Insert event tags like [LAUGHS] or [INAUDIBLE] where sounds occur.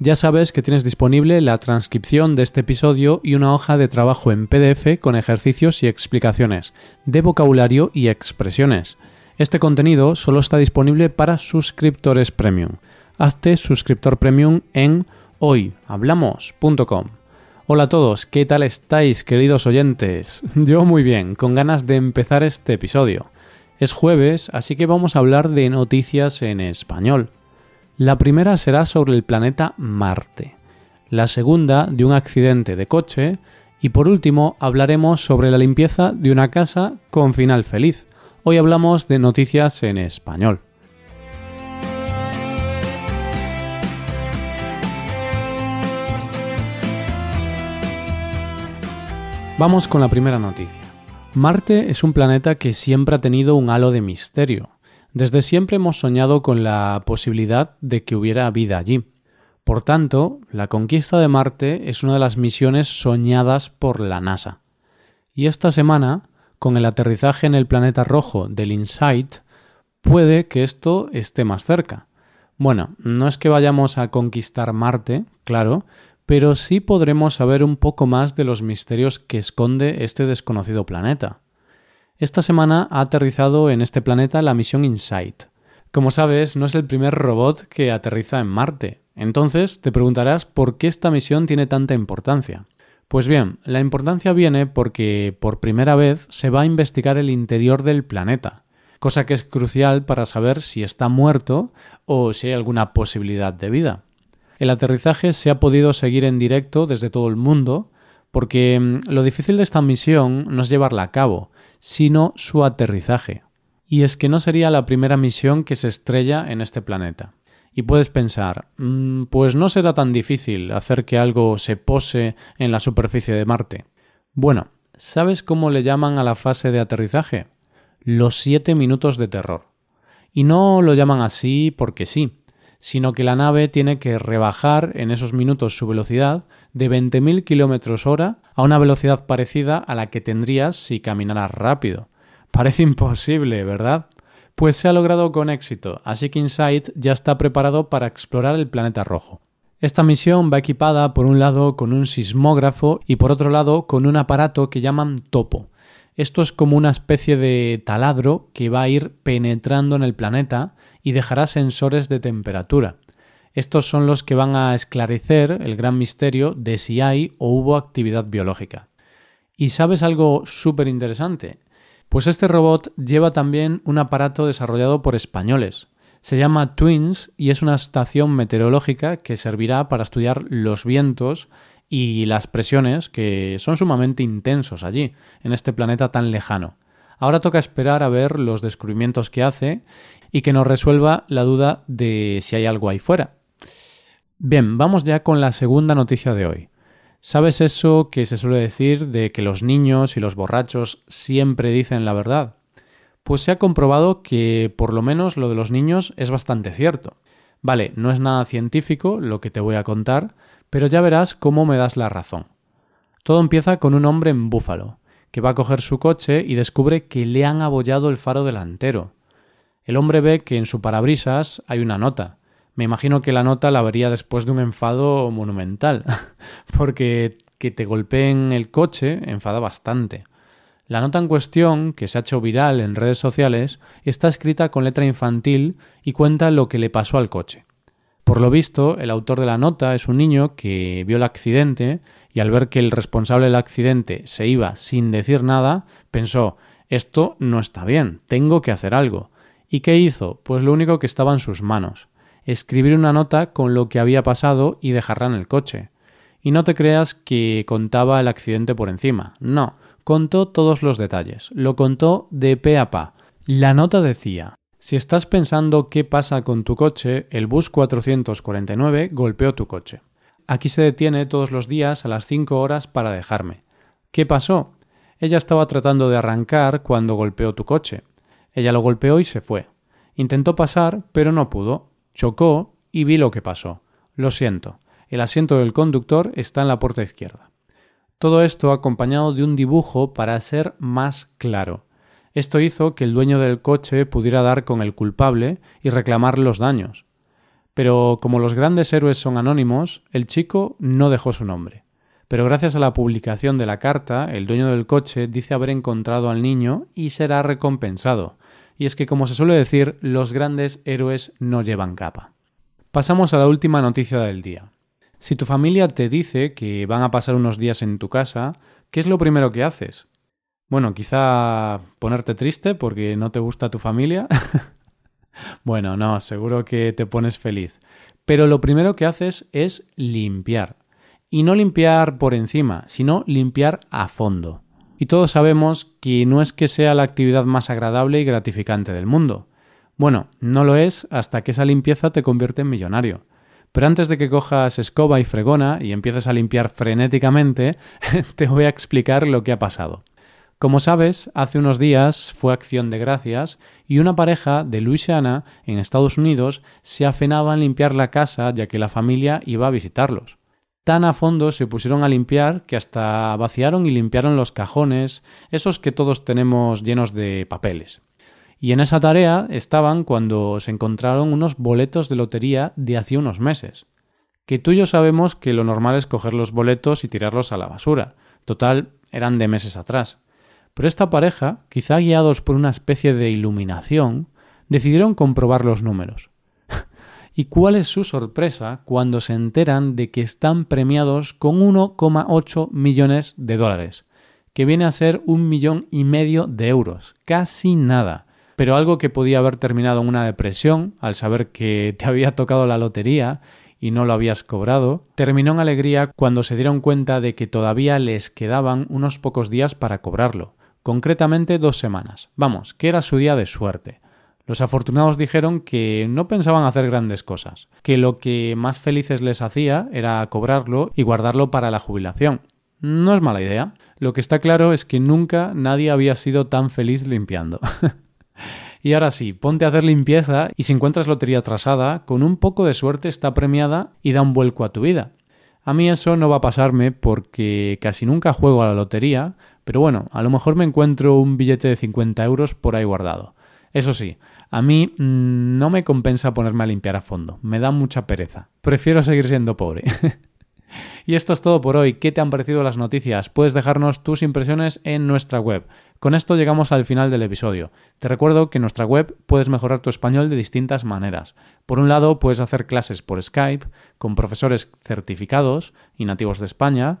ya sabes que tienes disponible la transcripción de este episodio y una hoja de trabajo en PDF con ejercicios y explicaciones de vocabulario y expresiones. Este contenido solo está disponible para suscriptores premium. Hazte suscriptor premium en hoyhablamos.com. Hola a todos, ¿qué tal estáis queridos oyentes? [LAUGHS] Yo muy bien, con ganas de empezar este episodio. Es jueves, así que vamos a hablar de noticias en español. La primera será sobre el planeta Marte, la segunda de un accidente de coche y por último hablaremos sobre la limpieza de una casa con final feliz. Hoy hablamos de noticias en español. Vamos con la primera noticia. Marte es un planeta que siempre ha tenido un halo de misterio. Desde siempre hemos soñado con la posibilidad de que hubiera vida allí. Por tanto, la conquista de Marte es una de las misiones soñadas por la NASA. Y esta semana, con el aterrizaje en el planeta rojo del InSight, puede que esto esté más cerca. Bueno, no es que vayamos a conquistar Marte, claro, pero sí podremos saber un poco más de los misterios que esconde este desconocido planeta. Esta semana ha aterrizado en este planeta la misión InSight. Como sabes, no es el primer robot que aterriza en Marte. Entonces te preguntarás por qué esta misión tiene tanta importancia. Pues bien, la importancia viene porque por primera vez se va a investigar el interior del planeta, cosa que es crucial para saber si está muerto o si hay alguna posibilidad de vida. El aterrizaje se ha podido seguir en directo desde todo el mundo, porque mm, lo difícil de esta misión no es llevarla a cabo, sino su aterrizaje. Y es que no sería la primera misión que se estrella en este planeta. Y puedes pensar, mm, pues no será tan difícil hacer que algo se pose en la superficie de Marte. Bueno, ¿sabes cómo le llaman a la fase de aterrizaje? Los siete minutos de terror. Y no lo llaman así porque sí, sino que la nave tiene que rebajar en esos minutos su velocidad de 20.000 km hora a una velocidad parecida a la que tendrías si caminaras rápido. Parece imposible, ¿verdad? Pues se ha logrado con éxito, así que InSight ya está preparado para explorar el planeta rojo. Esta misión va equipada por un lado con un sismógrafo y por otro lado con un aparato que llaman topo. Esto es como una especie de taladro que va a ir penetrando en el planeta y dejará sensores de temperatura. Estos son los que van a esclarecer el gran misterio de si hay o hubo actividad biológica. ¿Y sabes algo súper interesante? Pues este robot lleva también un aparato desarrollado por españoles. Se llama Twins y es una estación meteorológica que servirá para estudiar los vientos y las presiones que son sumamente intensos allí, en este planeta tan lejano. Ahora toca esperar a ver los descubrimientos que hace y que nos resuelva la duda de si hay algo ahí fuera. Bien, vamos ya con la segunda noticia de hoy. ¿Sabes eso que se suele decir de que los niños y los borrachos siempre dicen la verdad? Pues se ha comprobado que por lo menos lo de los niños es bastante cierto. Vale, no es nada científico lo que te voy a contar, pero ya verás cómo me das la razón. Todo empieza con un hombre en Búfalo, que va a coger su coche y descubre que le han abollado el faro delantero. El hombre ve que en su parabrisas hay una nota. Me imagino que la nota la vería después de un enfado monumental, [LAUGHS] porque que te golpeen el coche enfada bastante. La nota en cuestión, que se ha hecho viral en redes sociales, está escrita con letra infantil y cuenta lo que le pasó al coche. Por lo visto, el autor de la nota es un niño que vio el accidente y al ver que el responsable del accidente se iba sin decir nada, pensó esto no está bien, tengo que hacer algo. ¿Y qué hizo? Pues lo único que estaba en sus manos, escribir una nota con lo que había pasado y dejarla en el coche. Y no te creas que contaba el accidente por encima, no, contó todos los detalles, lo contó de pe a pa. La nota decía si estás pensando qué pasa con tu coche, el bus 449 golpeó tu coche. Aquí se detiene todos los días a las 5 horas para dejarme. ¿Qué pasó? Ella estaba tratando de arrancar cuando golpeó tu coche. Ella lo golpeó y se fue. Intentó pasar, pero no pudo. Chocó y vi lo que pasó. Lo siento. El asiento del conductor está en la puerta izquierda. Todo esto acompañado de un dibujo para ser más claro. Esto hizo que el dueño del coche pudiera dar con el culpable y reclamar los daños. Pero como los grandes héroes son anónimos, el chico no dejó su nombre. Pero gracias a la publicación de la carta, el dueño del coche dice haber encontrado al niño y será recompensado. Y es que, como se suele decir, los grandes héroes no llevan capa. Pasamos a la última noticia del día. Si tu familia te dice que van a pasar unos días en tu casa, ¿qué es lo primero que haces? Bueno, quizá ponerte triste porque no te gusta tu familia. [LAUGHS] bueno, no, seguro que te pones feliz. Pero lo primero que haces es limpiar. Y no limpiar por encima, sino limpiar a fondo. Y todos sabemos que no es que sea la actividad más agradable y gratificante del mundo. Bueno, no lo es hasta que esa limpieza te convierte en millonario. Pero antes de que cojas escoba y fregona y empieces a limpiar frenéticamente, [LAUGHS] te voy a explicar lo que ha pasado. Como sabes, hace unos días fue acción de gracias y una pareja de Louisiana, en Estados Unidos, se afenaba en limpiar la casa ya que la familia iba a visitarlos tan a fondo se pusieron a limpiar que hasta vaciaron y limpiaron los cajones, esos que todos tenemos llenos de papeles. Y en esa tarea estaban cuando se encontraron unos boletos de lotería de hace unos meses. Que tú y yo sabemos que lo normal es coger los boletos y tirarlos a la basura. Total, eran de meses atrás. Pero esta pareja, quizá guiados por una especie de iluminación, decidieron comprobar los números. ¿Y cuál es su sorpresa cuando se enteran de que están premiados con 1,8 millones de dólares? Que viene a ser un millón y medio de euros. Casi nada. Pero algo que podía haber terminado en una depresión al saber que te había tocado la lotería y no lo habías cobrado, terminó en alegría cuando se dieron cuenta de que todavía les quedaban unos pocos días para cobrarlo, concretamente dos semanas. Vamos, que era su día de suerte. Los afortunados dijeron que no pensaban hacer grandes cosas, que lo que más felices les hacía era cobrarlo y guardarlo para la jubilación. No es mala idea. Lo que está claro es que nunca nadie había sido tan feliz limpiando. [LAUGHS] y ahora sí, ponte a hacer limpieza y si encuentras lotería atrasada, con un poco de suerte está premiada y da un vuelco a tu vida. A mí eso no va a pasarme porque casi nunca juego a la lotería, pero bueno, a lo mejor me encuentro un billete de 50 euros por ahí guardado. Eso sí, a mí mm, no me compensa ponerme a limpiar a fondo, me da mucha pereza. Prefiero seguir siendo pobre. [LAUGHS] y esto es todo por hoy. ¿Qué te han parecido las noticias? Puedes dejarnos tus impresiones en nuestra web. Con esto llegamos al final del episodio. Te recuerdo que en nuestra web puedes mejorar tu español de distintas maneras. Por un lado, puedes hacer clases por Skype con profesores certificados y nativos de España